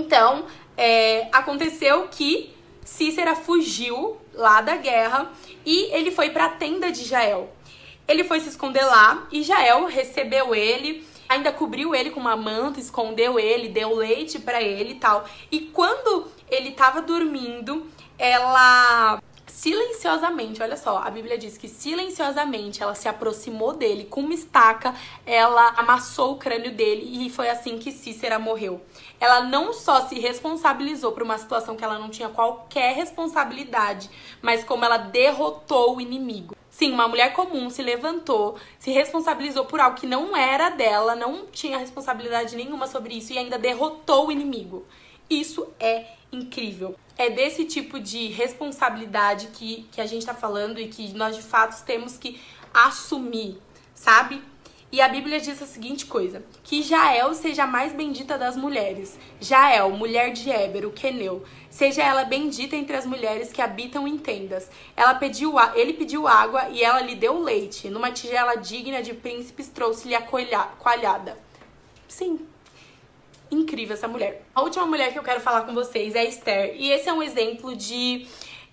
Então, é, aconteceu que Cícera fugiu lá da guerra e ele foi para a tenda de Jael. Ele foi se esconder lá e Jael recebeu ele, ainda cobriu ele com uma manta, escondeu ele, deu leite para ele e tal. E quando ele estava dormindo, ela silenciosamente, olha só, a Bíblia diz que silenciosamente ela se aproximou dele com uma estaca, ela amassou o crânio dele e foi assim que Cícera morreu. Ela não só se responsabilizou por uma situação que ela não tinha qualquer responsabilidade, mas como ela derrotou o inimigo. Sim, uma mulher comum se levantou, se responsabilizou por algo que não era dela, não tinha responsabilidade nenhuma sobre isso e ainda derrotou o inimigo. Isso é incrível. É desse tipo de responsabilidade que, que a gente tá falando e que nós de fato temos que assumir, sabe? E a Bíblia diz a seguinte coisa: que Jael seja a mais bendita das mulheres. Jael, mulher de Éber, o queneu, seja ela bendita entre as mulheres que habitam em tendas. Ela pediu, ele pediu água e ela lhe deu leite. Numa tigela digna de príncipes trouxe-lhe a coalhada. Sim, incrível essa mulher. A última mulher que eu quero falar com vocês é Esther. E esse é um exemplo de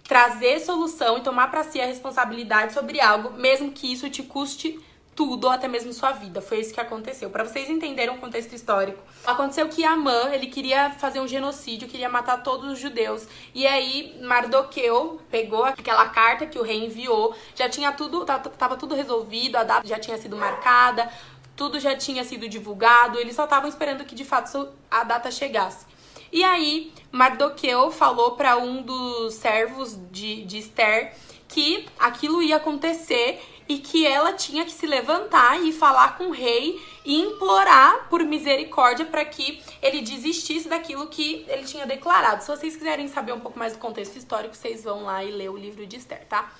trazer solução e tomar para si a responsabilidade sobre algo, mesmo que isso te custe tudo, ou até mesmo sua vida. Foi isso que aconteceu. Para vocês entenderem o contexto histórico, aconteceu que Amã, ele queria fazer um genocídio, queria matar todos os judeus. E aí Mardoqueu pegou aquela carta que o rei enviou, já tinha tudo, tava tudo resolvido, a data já tinha sido marcada, tudo já tinha sido divulgado, eles só estavam esperando que de fato a data chegasse. E aí, Mardoqueu falou para um dos servos de, de Esther que aquilo ia acontecer e que ela tinha que se levantar e falar com o rei e implorar por misericórdia para que ele desistisse daquilo que ele tinha declarado. Se vocês quiserem saber um pouco mais do contexto histórico, vocês vão lá e ler o livro de Esther, tá?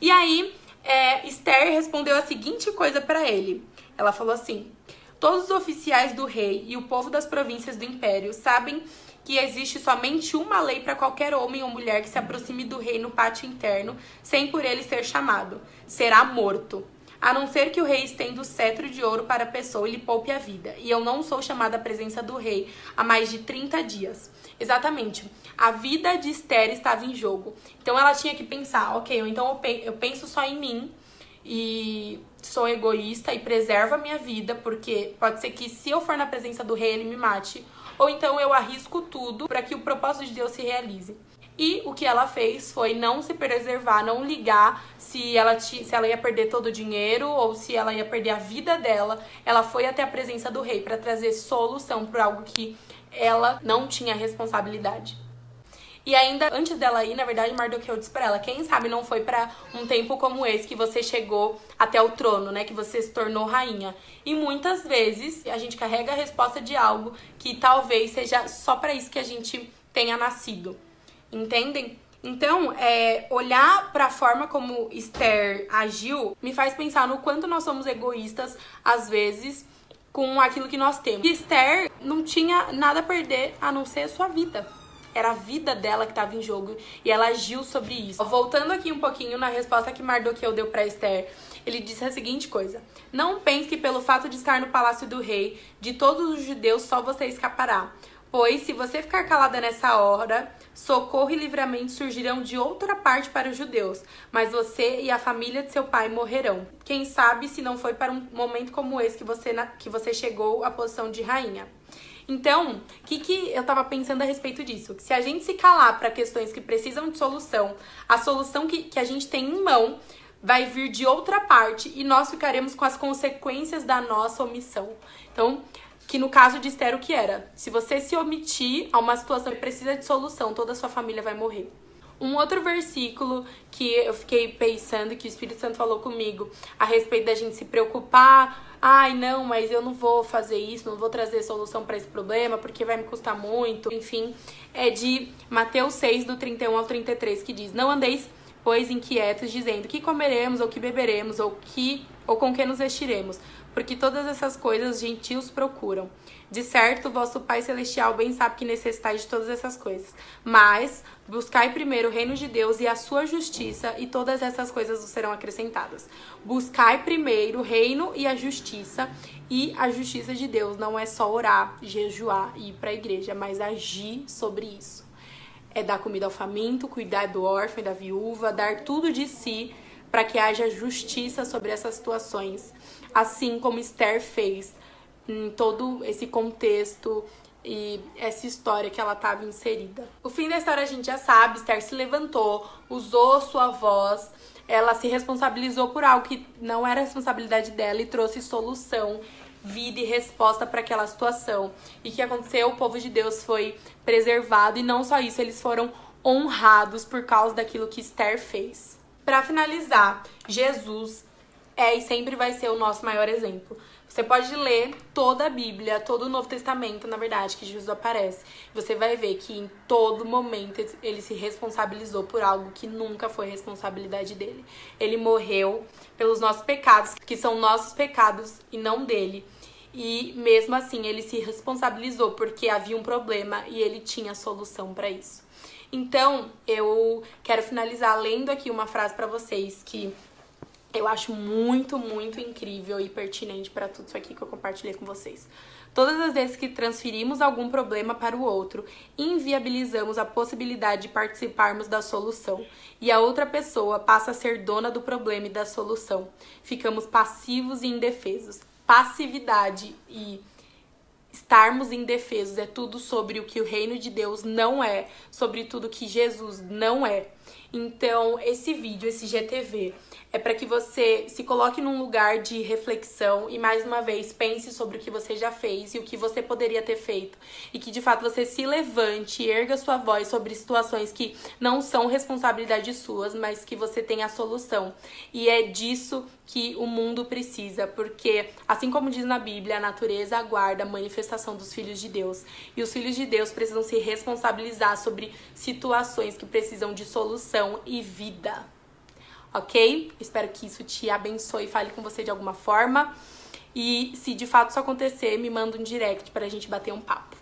E aí, é, Esther respondeu a seguinte coisa para ele. Ela falou assim: Todos os oficiais do rei e o povo das províncias do império sabem que existe somente uma lei para qualquer homem ou mulher que se aproxime do rei no pátio interno, sem por ele ser chamado. Será morto. A não ser que o rei estenda o cetro de ouro para a pessoa e lhe poupe a vida. E eu não sou chamada à presença do rei há mais de 30 dias. Exatamente. A vida de Esther estava em jogo. Então ela tinha que pensar, ok, então eu penso só em mim e sou egoísta e preservo a minha vida, porque pode ser que se eu for na presença do rei ele me mate, ou então eu arrisco tudo para que o propósito de Deus se realize. E o que ela fez foi não se preservar, não ligar se ela, se ela ia perder todo o dinheiro ou se ela ia perder a vida dela. Ela foi até a presença do rei para trazer solução para algo que ela não tinha responsabilidade. E ainda antes dela ir, na verdade, Mardoqueu disse pra ela: quem sabe não foi para um tempo como esse que você chegou até o trono, né? Que você se tornou rainha. E muitas vezes a gente carrega a resposta de algo que talvez seja só para isso que a gente tenha nascido. Entendem? Então, é, olhar para a forma como Esther agiu me faz pensar no quanto nós somos egoístas, às vezes, com aquilo que nós temos. E Esther não tinha nada a perder a não ser a sua vida. Era a vida dela que estava em jogo e ela agiu sobre isso. Voltando aqui um pouquinho na resposta que Mardoqueu deu para Esther, ele disse a seguinte coisa: Não pense que pelo fato de estar no palácio do rei, de todos os judeus só você escapará. Pois, se você ficar calada nessa hora, socorro e livramento surgirão de outra parte para os judeus, mas você e a família de seu pai morrerão. Quem sabe se não foi para um momento como esse que você, que você chegou à posição de rainha. Então, o que, que eu tava pensando a respeito disso? Que se a gente se calar para questões que precisam de solução, a solução que, que a gente tem em mão vai vir de outra parte e nós ficaremos com as consequências da nossa omissão. Então, que no caso de Esther, o que era? Se você se omitir a uma situação que precisa de solução, toda a sua família vai morrer. Um outro versículo que eu fiquei pensando, que o Espírito Santo falou comigo, a respeito da gente se preocupar ai, não, mas eu não vou fazer isso, não vou trazer solução para esse problema porque vai me custar muito. Enfim, é de Mateus 6, do 31 ao 33, que diz: Não andeis, pois, inquietos, dizendo que comeremos, ou que beberemos, ou que ou com que nos vestiremos porque todas essas coisas gentios procuram. De certo, vosso Pai Celestial bem sabe que necessitais de todas essas coisas. Mas buscai primeiro o reino de Deus e a sua justiça, e todas essas coisas vos serão acrescentadas. Buscai primeiro o reino e a justiça, e a justiça de Deus não é só orar, jejuar e ir para a igreja, mas agir sobre isso. É dar comida ao faminto, cuidar do órfão e da viúva, dar tudo de si para que haja justiça sobre essas situações assim como Esther fez em todo esse contexto e essa história que ela estava inserida. O fim da história a gente já sabe, Esther se levantou, usou sua voz, ela se responsabilizou por algo que não era responsabilidade dela e trouxe solução, vida e resposta para aquela situação. E que aconteceu? O povo de Deus foi preservado e não só isso, eles foram honrados por causa daquilo que Esther fez. Para finalizar, Jesus é e sempre vai ser o nosso maior exemplo. Você pode ler toda a Bíblia, todo o Novo Testamento, na verdade, que Jesus aparece. Você vai ver que em todo momento ele se responsabilizou por algo que nunca foi responsabilidade dele. Ele morreu pelos nossos pecados, que são nossos pecados e não dele. E mesmo assim, ele se responsabilizou porque havia um problema e ele tinha solução para isso. Então, eu quero finalizar lendo aqui uma frase para vocês que eu acho muito, muito incrível e pertinente para tudo isso aqui que eu compartilhei com vocês. Todas as vezes que transferimos algum problema para o outro, inviabilizamos a possibilidade de participarmos da solução, e a outra pessoa passa a ser dona do problema e da solução. Ficamos passivos e indefesos. Passividade e estarmos indefesos é tudo sobre o que o reino de Deus não é, sobre tudo que Jesus não é. Então, esse vídeo, esse GTV, é para que você se coloque num lugar de reflexão e mais uma vez pense sobre o que você já fez e o que você poderia ter feito e que de fato você se levante e erga sua voz sobre situações que não são responsabilidade suas, mas que você tem a solução. E é disso que o mundo precisa, porque assim como diz na Bíblia, a natureza aguarda a manifestação dos filhos de Deus. E os filhos de Deus precisam se responsabilizar sobre situações que precisam de solução e vida ok? Espero que isso te abençoe e fale com você de alguma forma. E se de fato isso acontecer, me manda um direct pra gente bater um papo.